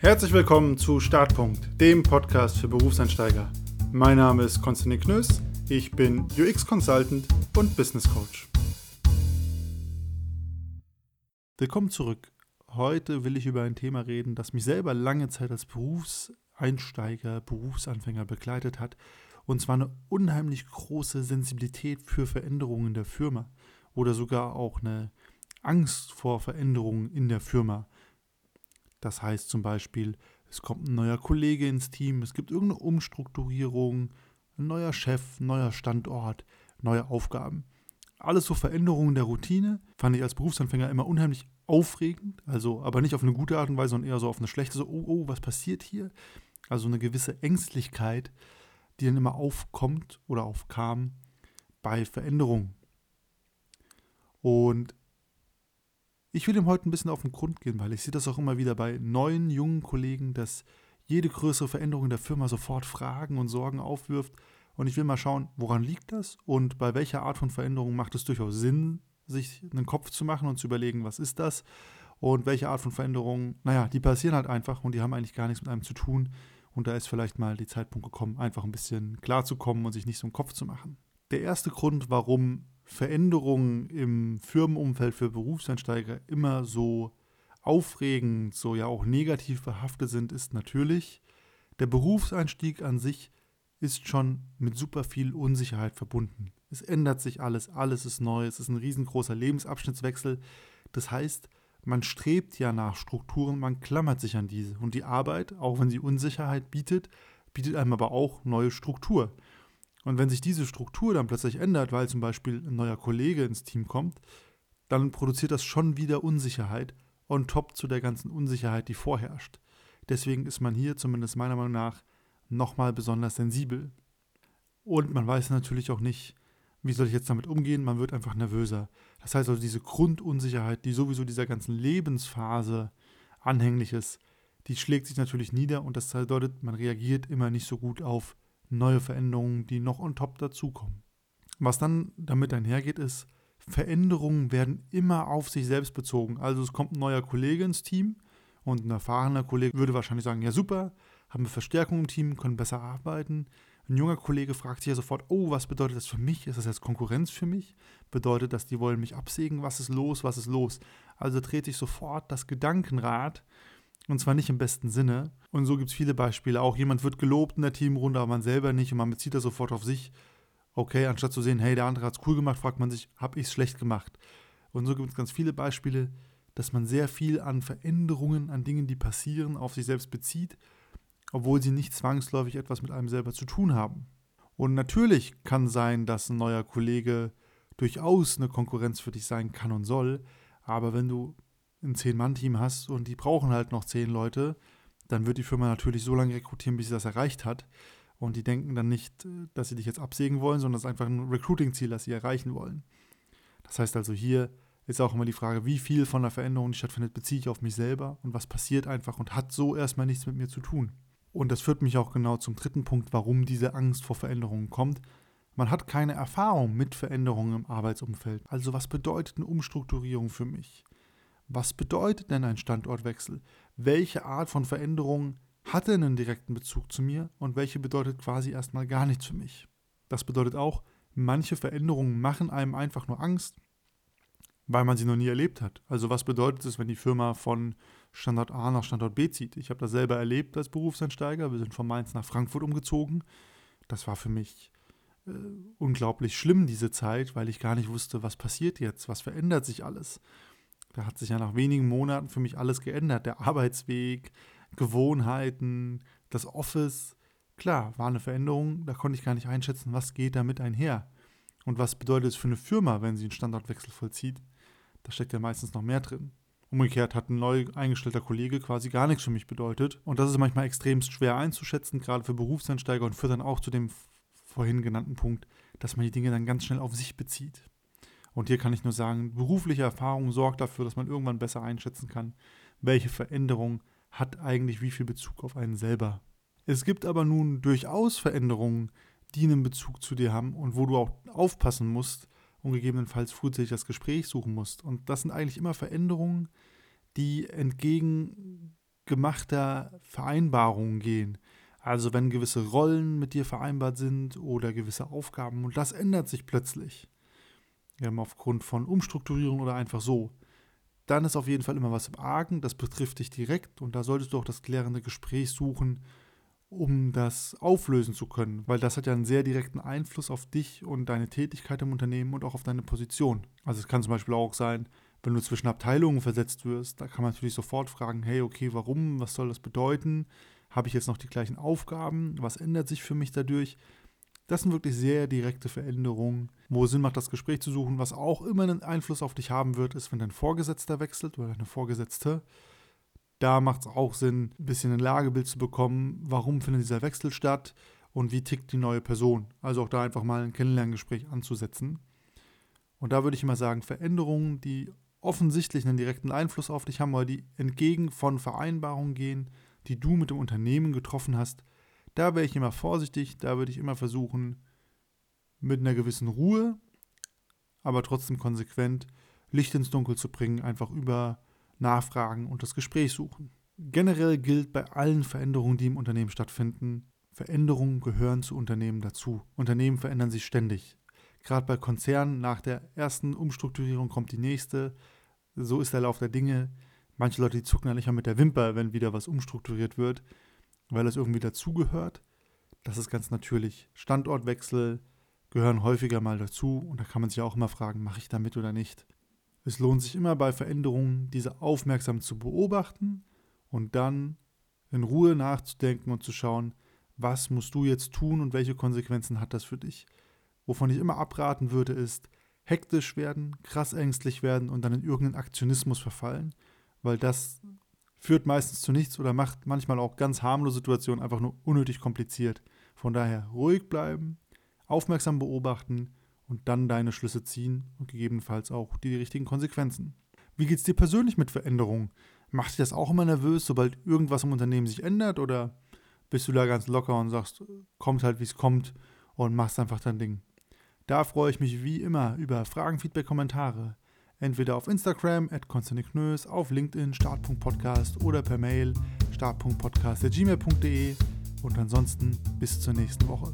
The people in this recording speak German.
Herzlich willkommen zu Startpunkt, dem Podcast für Berufseinsteiger. Mein Name ist Konstantin Knöss, ich bin UX-Consultant und Business Coach. Willkommen zurück. Heute will ich über ein Thema reden, das mich selber lange Zeit als Berufseinsteiger, Berufsanfänger begleitet hat, und zwar eine unheimlich große Sensibilität für Veränderungen in der Firma oder sogar auch eine Angst vor Veränderungen in der Firma. Das heißt zum Beispiel, es kommt ein neuer Kollege ins Team, es gibt irgendeine Umstrukturierung, ein neuer Chef, neuer Standort, neue Aufgaben. Alles so Veränderungen der Routine fand ich als Berufsanfänger immer unheimlich aufregend, also aber nicht auf eine gute Art und Weise, sondern eher so auf eine schlechte, so, oh, oh, was passiert hier? Also eine gewisse Ängstlichkeit, die dann immer aufkommt oder aufkam bei Veränderungen. Und ich will ihm heute ein bisschen auf den Grund gehen, weil ich sehe das auch immer wieder bei neuen, jungen Kollegen, dass jede größere Veränderung in der Firma sofort Fragen und Sorgen aufwirft. Und ich will mal schauen, woran liegt das und bei welcher Art von Veränderung macht es durchaus Sinn, sich einen Kopf zu machen und zu überlegen, was ist das und welche Art von Veränderungen, naja, die passieren halt einfach und die haben eigentlich gar nichts mit einem zu tun. Und da ist vielleicht mal die Zeitpunkt gekommen, einfach ein bisschen klarzukommen und sich nicht so einen Kopf zu machen. Der erste Grund, warum Veränderungen im Firmenumfeld für Berufseinsteiger immer so aufregend, so ja auch negativ behaftet sind, ist natürlich, der Berufseinstieg an sich ist schon mit super viel Unsicherheit verbunden. Es ändert sich alles, alles ist neu, es ist ein riesengroßer Lebensabschnittswechsel. Das heißt, man strebt ja nach Strukturen, man klammert sich an diese. Und die Arbeit, auch wenn sie Unsicherheit bietet, bietet einem aber auch neue Struktur. Und wenn sich diese Struktur dann plötzlich ändert, weil zum Beispiel ein neuer Kollege ins Team kommt, dann produziert das schon wieder Unsicherheit on top zu der ganzen Unsicherheit, die vorherrscht. Deswegen ist man hier zumindest meiner Meinung nach nochmal besonders sensibel. Und man weiß natürlich auch nicht, wie soll ich jetzt damit umgehen, man wird einfach nervöser. Das heißt also, diese Grundunsicherheit, die sowieso dieser ganzen Lebensphase anhänglich ist, die schlägt sich natürlich nieder und das bedeutet, man reagiert immer nicht so gut auf neue Veränderungen, die noch on top dazukommen. Was dann damit einhergeht, ist, Veränderungen werden immer auf sich selbst bezogen. Also es kommt ein neuer Kollege ins Team und ein erfahrener Kollege würde wahrscheinlich sagen, ja super, haben wir Verstärkung im Team, können besser arbeiten. Ein junger Kollege fragt sich ja sofort, oh, was bedeutet das für mich? Ist das jetzt Konkurrenz für mich? Bedeutet das, die wollen mich absägen? Was ist los? Was ist los? Also dreht sich sofort das Gedankenrad und zwar nicht im besten Sinne. Und so gibt es viele Beispiele. Auch jemand wird gelobt in der Teamrunde, aber man selber nicht und man bezieht das sofort auf sich. Okay, anstatt zu sehen, hey, der andere hat es cool gemacht, fragt man sich, habe ich es schlecht gemacht? Und so gibt es ganz viele Beispiele, dass man sehr viel an Veränderungen, an Dingen, die passieren, auf sich selbst bezieht, obwohl sie nicht zwangsläufig etwas mit einem selber zu tun haben. Und natürlich kann sein, dass ein neuer Kollege durchaus eine Konkurrenz für dich sein kann und soll, aber wenn du ein Zehn-Mann-Team hast und die brauchen halt noch zehn Leute, dann wird die Firma natürlich so lange rekrutieren, bis sie das erreicht hat. Und die denken dann nicht, dass sie dich jetzt absägen wollen, sondern es ist einfach ein Recruiting-Ziel, das sie erreichen wollen. Das heißt also, hier ist auch immer die Frage, wie viel von der Veränderung, die stattfindet, beziehe ich auf mich selber und was passiert einfach und hat so erstmal nichts mit mir zu tun. Und das führt mich auch genau zum dritten Punkt, warum diese Angst vor Veränderungen kommt. Man hat keine Erfahrung mit Veränderungen im Arbeitsumfeld. Also was bedeutet eine Umstrukturierung für mich? Was bedeutet denn ein Standortwechsel? Welche Art von Veränderung hat denn einen direkten Bezug zu mir und welche bedeutet quasi erstmal gar nichts für mich? Das bedeutet auch, manche Veränderungen machen einem einfach nur Angst, weil man sie noch nie erlebt hat. Also was bedeutet es, wenn die Firma von Standort A nach Standort B zieht? Ich habe das selber erlebt als Berufseinsteiger. Wir sind von Mainz nach Frankfurt umgezogen. Das war für mich äh, unglaublich schlimm, diese Zeit, weil ich gar nicht wusste, was passiert jetzt, was verändert sich alles. Da hat sich ja nach wenigen Monaten für mich alles geändert. Der Arbeitsweg, Gewohnheiten, das Office. Klar, war eine Veränderung, da konnte ich gar nicht einschätzen, was geht damit einher. Und was bedeutet es für eine Firma, wenn sie einen Standortwechsel vollzieht? Da steckt ja meistens noch mehr drin. Umgekehrt hat ein neu eingestellter Kollege quasi gar nichts für mich bedeutet. Und das ist manchmal extremst schwer einzuschätzen, gerade für Berufseinsteiger und führt dann auch zu dem vorhin genannten Punkt, dass man die Dinge dann ganz schnell auf sich bezieht. Und hier kann ich nur sagen, berufliche Erfahrung sorgt dafür, dass man irgendwann besser einschätzen kann, welche Veränderung hat eigentlich wie viel Bezug auf einen selber. Es gibt aber nun durchaus Veränderungen, die einen Bezug zu dir haben und wo du auch aufpassen musst und gegebenenfalls frühzeitig das Gespräch suchen musst. Und das sind eigentlich immer Veränderungen, die entgegen gemachter Vereinbarungen gehen. Also wenn gewisse Rollen mit dir vereinbart sind oder gewisse Aufgaben und das ändert sich plötzlich, ähm, aufgrund von Umstrukturierung oder einfach so, dann ist auf jeden Fall immer was im Argen, das betrifft dich direkt und da solltest du auch das klärende Gespräch suchen, um das auflösen zu können, weil das hat ja einen sehr direkten Einfluss auf dich und deine Tätigkeit im Unternehmen und auch auf deine Position. Also es kann zum Beispiel auch sein, wenn du zwischen Abteilungen versetzt wirst, da kann man natürlich sofort fragen, hey, okay, warum, was soll das bedeuten? Habe ich jetzt noch die gleichen Aufgaben? Was ändert sich für mich dadurch? Das sind wirklich sehr direkte Veränderungen, wo es Sinn macht, das Gespräch zu suchen. Was auch immer einen Einfluss auf dich haben wird, ist, wenn dein Vorgesetzter wechselt oder deine Vorgesetzte. Da macht es auch Sinn, ein bisschen ein Lagebild zu bekommen, warum findet dieser Wechsel statt und wie tickt die neue Person. Also auch da einfach mal ein Kennenlerngespräch anzusetzen. Und da würde ich immer sagen, Veränderungen, die offensichtlich einen direkten Einfluss auf dich haben, weil die entgegen von Vereinbarungen gehen, die du mit dem Unternehmen getroffen hast, da wäre ich immer vorsichtig, da würde ich immer versuchen, mit einer gewissen Ruhe, aber trotzdem konsequent Licht ins Dunkel zu bringen, einfach über Nachfragen und das Gespräch suchen. Generell gilt bei allen Veränderungen, die im Unternehmen stattfinden, Veränderungen gehören zu Unternehmen dazu. Unternehmen verändern sich ständig. Gerade bei Konzernen nach der ersten Umstrukturierung kommt die nächste. So ist der Lauf der Dinge. Manche Leute zucken dann nicht mal mit der Wimper, wenn wieder was umstrukturiert wird weil es irgendwie dazugehört. Das ist ganz natürlich. Standortwechsel gehören häufiger mal dazu und da kann man sich auch immer fragen, mache ich damit oder nicht. Es lohnt sich immer bei Veränderungen, diese aufmerksam zu beobachten und dann in Ruhe nachzudenken und zu schauen, was musst du jetzt tun und welche Konsequenzen hat das für dich. Wovon ich immer abraten würde, ist hektisch werden, krass ängstlich werden und dann in irgendeinen Aktionismus verfallen, weil das führt meistens zu nichts oder macht manchmal auch ganz harmlose Situationen einfach nur unnötig kompliziert. Von daher ruhig bleiben, aufmerksam beobachten und dann deine Schlüsse ziehen und gegebenenfalls auch die richtigen Konsequenzen. Wie geht es dir persönlich mit Veränderungen? Macht dich das auch immer nervös, sobald irgendwas im Unternehmen sich ändert oder bist du da ganz locker und sagst, kommt halt wie es kommt und machst einfach dein Ding? Da freue ich mich wie immer über Fragen, Feedback, Kommentare entweder auf Instagram at Knös, auf LinkedIn start.podcast oder per Mail start.podcast.gmail.de und ansonsten bis zur nächsten Woche.